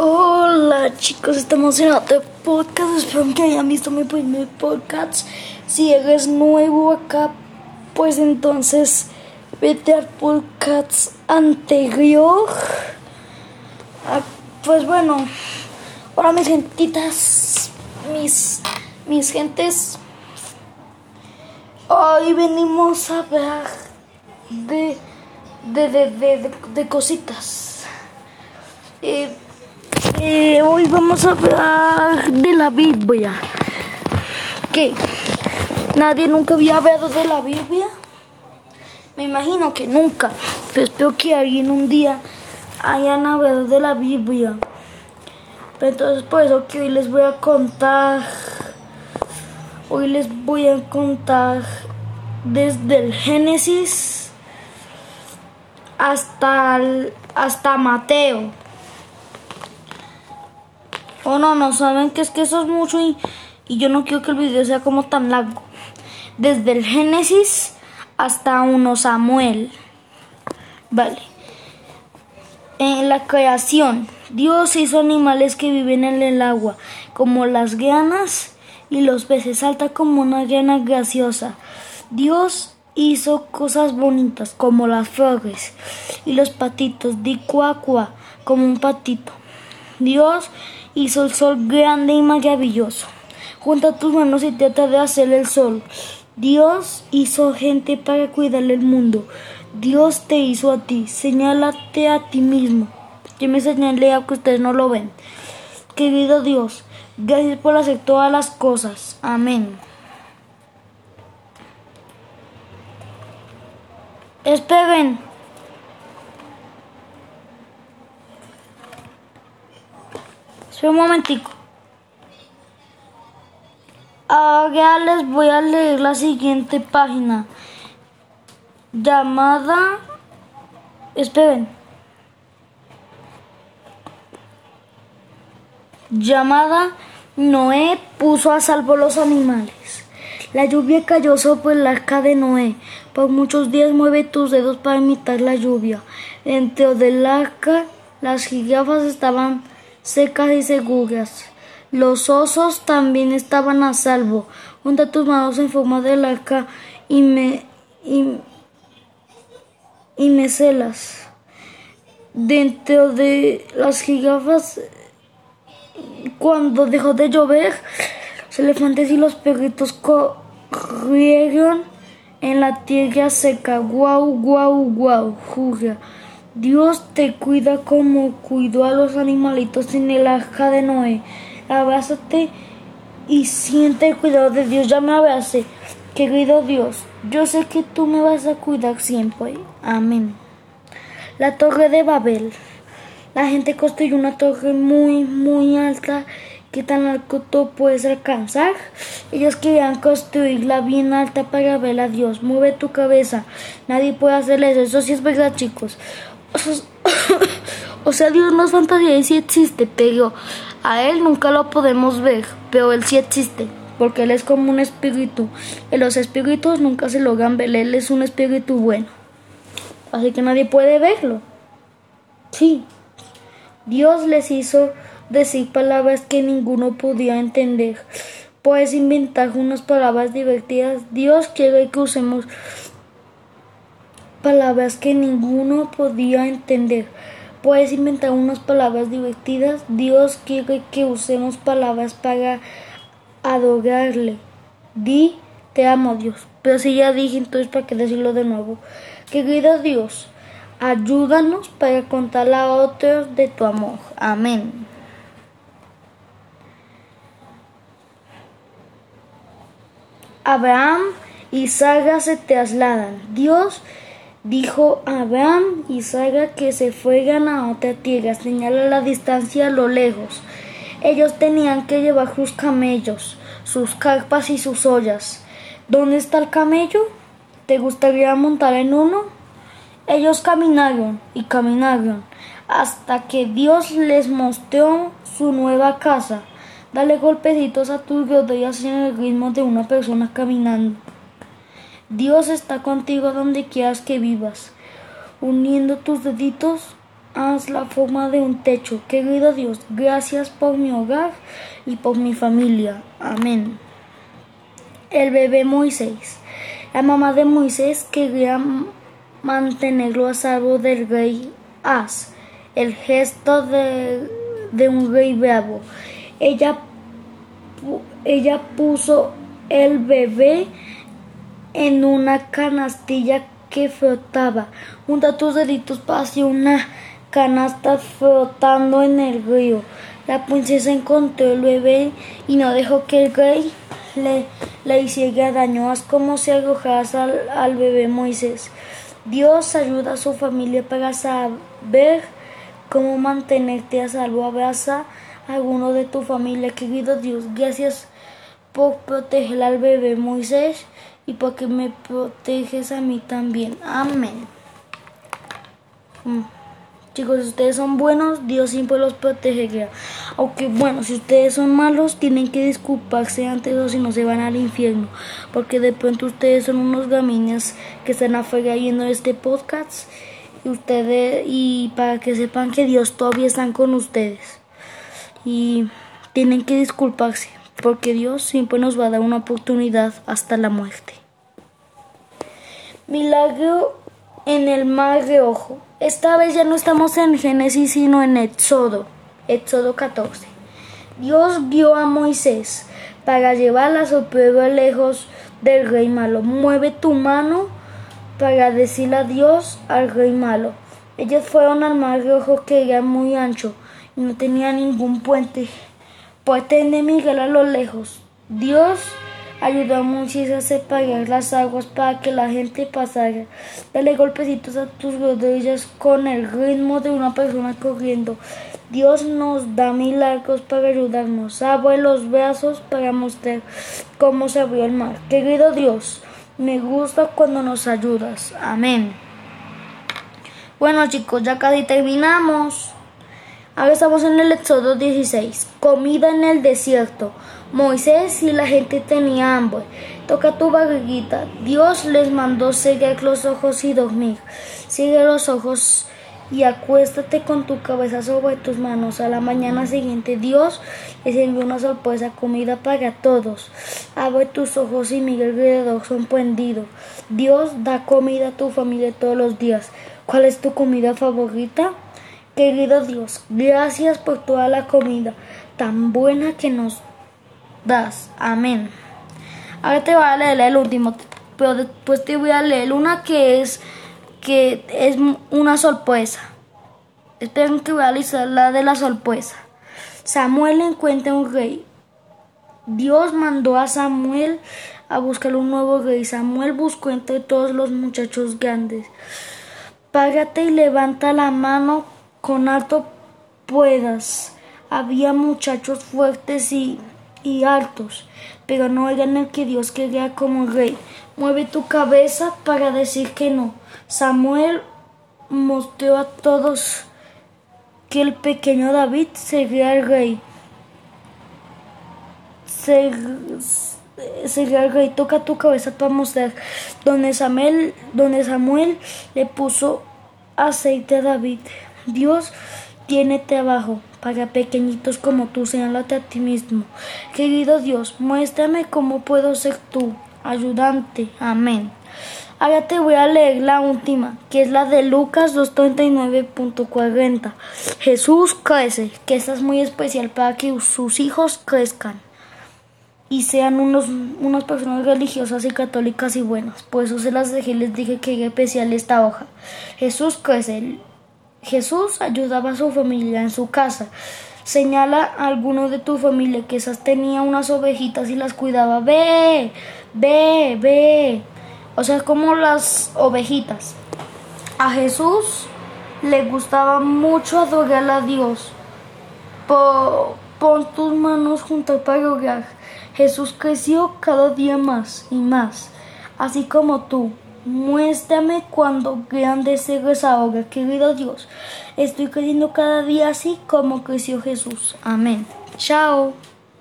Hola chicos, estamos en otro podcast. Espero que hayan visto mi primer podcast. Si eres nuevo acá, pues entonces vete al podcast anterior. Ah, pues bueno, hola mis gentitas, mis, mis gentes. Hoy venimos a hablar de, de, de, de, de cositas. Eh, eh, hoy vamos a hablar de la Biblia. ¿Qué? ¿Nadie nunca había hablado de la Biblia? Me imagino que nunca, pero espero que alguien un día hayan hablado de la Biblia. Entonces por eso que hoy les voy a contar, hoy les voy a contar desde el Génesis hasta, hasta Mateo. O oh, no, no saben que es que eso es mucho y, y yo no quiero que el video sea como tan largo. Desde el Génesis hasta uno Samuel. Vale. En la creación, Dios hizo animales que viven en el agua, como las granas y los peces, salta como una grana graciosa. Dios hizo cosas bonitas, como las flores y los patitos, di cuacua, como un patito. Dios hizo el sol grande y maravilloso. Junta tus manos y trata de hacer el sol. Dios hizo gente para cuidar el mundo. Dios te hizo a ti. Señálate a ti mismo. Yo me señalé aunque ustedes no lo ven. Querido Dios, gracias por hacer todas las cosas. Amén. Esperen. Espera un momentico. Ahora les voy a leer la siguiente página. Llamada... Esperen. Llamada Noé puso a salvo los animales. La lluvia cayó sobre el arca de Noé. Por muchos días mueve tus dedos para imitar la lluvia. Dentro del arca las jirafas estaban secas y seguras. Los osos también estaban a salvo. Junta tus manos en forma de arca y me y, y me celas. Dentro de las jirafas, cuando dejó de llover, los elefantes y los perritos corrieron en la tierra seca. Guau, guau, guau, jura. Dios te cuida como cuidó a los animalitos en el arca de Noé. Abrázate y siente el cuidado de Dios. Ya me abrace. Querido Dios, yo sé que tú me vas a cuidar siempre. Amén. La torre de Babel. La gente construyó una torre muy, muy alta. ¿Qué tan alto puedes alcanzar? Ellos querían construirla bien alta para ver a Dios. Mueve tu cabeza. Nadie puede hacerle eso. Eso sí es verdad, chicos. O sea, Dios no es fantasía y sí existe, pero a Él nunca lo podemos ver, pero Él sí existe, porque Él es como un espíritu. Y los espíritus nunca se logran ver, Él es un espíritu bueno. Así que nadie puede verlo. Sí. Dios les hizo decir palabras que ninguno podía entender. Puedes inventar unas palabras divertidas. Dios quiere que usemos palabras que ninguno podía entender. Puedes inventar unas palabras divertidas. Dios quiere que usemos palabras para adorarle. Di, te amo Dios. Pero si ya dije, entonces ¿para qué decirlo de nuevo? Querido Dios, ayúdanos para contar a otros de tu amor. Amén. Abraham y Sara se trasladan. Dios Dijo Abraham y Sara que se fueran a otra tierra, señala la distancia a lo lejos. Ellos tenían que llevar sus camellos, sus carpas y sus ollas. ¿Dónde está el camello? ¿Te gustaría montar en uno? Ellos caminaron y caminaron hasta que Dios les mostró su nueva casa. Dale golpecitos a tus rodillas en el ritmo de una persona caminando. Dios está contigo donde quieras que vivas, uniendo tus deditos haz la forma de un techo. Querido Dios, gracias por mi hogar y por mi familia. Amén. El bebé Moisés. La mamá de Moisés quería mantenerlo a salvo del rey As, el gesto de, de un rey bravo. Ella, ella puso el bebé en una canastilla que flotaba. Junta tus deditos hacia una canasta flotando en el río. La princesa encontró el bebé y no dejó que el rey le, le hiciera daño. Como si arrojas al, al bebé Moisés. Dios ayuda a su familia para saber cómo mantenerte a salvo. Abraza a alguno de tu familia, querido Dios. Gracias por proteger al bebé Moisés y porque me proteges a mí también. Amén. Mm. Chicos, si ustedes son buenos, Dios siempre los protegerá. Aunque bueno, si ustedes son malos, tienen que disculparse antes o si no se van al infierno. Porque de pronto ustedes son unos gamines que están afuera viendo este podcast. Y ustedes, y para que sepan que Dios todavía está con ustedes. Y tienen que disculparse. Porque Dios siempre nos va a dar una oportunidad hasta la muerte. Milagro en el mar de ojo. Esta vez ya no estamos en Génesis, sino en Éxodo, Éxodo 14. Dios guió a Moisés para llevar a su pueblo lejos del rey malo. Mueve tu mano para decirle adiós al rey malo. Ellos fueron al mar rojo que era muy ancho y no tenía ningún puente. Puente enemigo a lo lejos. Dios ayudó a Moisés a separar las aguas para que la gente pasara. Dale golpecitos a tus rodillas con el ritmo de una persona corriendo. Dios nos da milagros para ayudarnos. Abre los brazos para mostrar cómo se abrió el mar. Querido Dios, me gusta cuando nos ayudas. Amén. Bueno chicos, ya casi terminamos. Ahora estamos en el Éxodo 16. Comida en el desierto. Moisés y la gente tenía hambre. Toca tu barriguita. Dios les mandó seguir los ojos y dormir. Sigue los ojos y acuéstate con tu cabeza sobre tus manos. A la mañana siguiente Dios les envió una sorpresa comida para todos. Abre tus ojos y mira alrededor sorprendido. Dios da comida a tu familia todos los días. ¿Cuál es tu comida favorita? Querido Dios, gracias por toda la comida tan buena que nos das. Amén. Ahora te voy a leer el último, pero después te voy a leer una que es que es una sorpresa. Esperen que voy a leer la de la sorpresa. Samuel encuentra un rey. Dios mandó a Samuel a buscar un nuevo rey. Samuel buscó entre todos los muchachos grandes. Párate y levanta la mano con alto puedas. Había muchachos fuertes y y altos, pero no eran el que Dios quería como rey. Mueve tu cabeza para decir que no. Samuel mostró a todos que el pequeño David sería el rey. Sería el rey. Toca tu cabeza para mostrar. Donde Samuel, donde Samuel le puso aceite a David. Dios tiene trabajo para pequeñitos como tú, señálate a ti mismo. Querido Dios, muéstrame cómo puedo ser tu ayudante. Amén. Ahora te voy a leer la última, que es la de Lucas 239.40. Jesús crece, que esta es muy especial para que sus hijos crezcan y sean unos, unas personas religiosas y católicas y buenas. Por eso se las dejé y les dije que era especial esta hoja. Jesús crece, Jesús ayudaba a su familia en su casa. Señala a alguno de tu familia que esas tenía unas ovejitas y las cuidaba. Ve, ve, ve. O sea, como las ovejitas. A Jesús le gustaba mucho adorar a Dios. pon tus manos juntas para orar. Jesús creció cada día más y más, así como tú. Muéstrame cuando grande se ahora, querido Dios. Estoy creciendo cada día así como creció Jesús. Amén. Chao.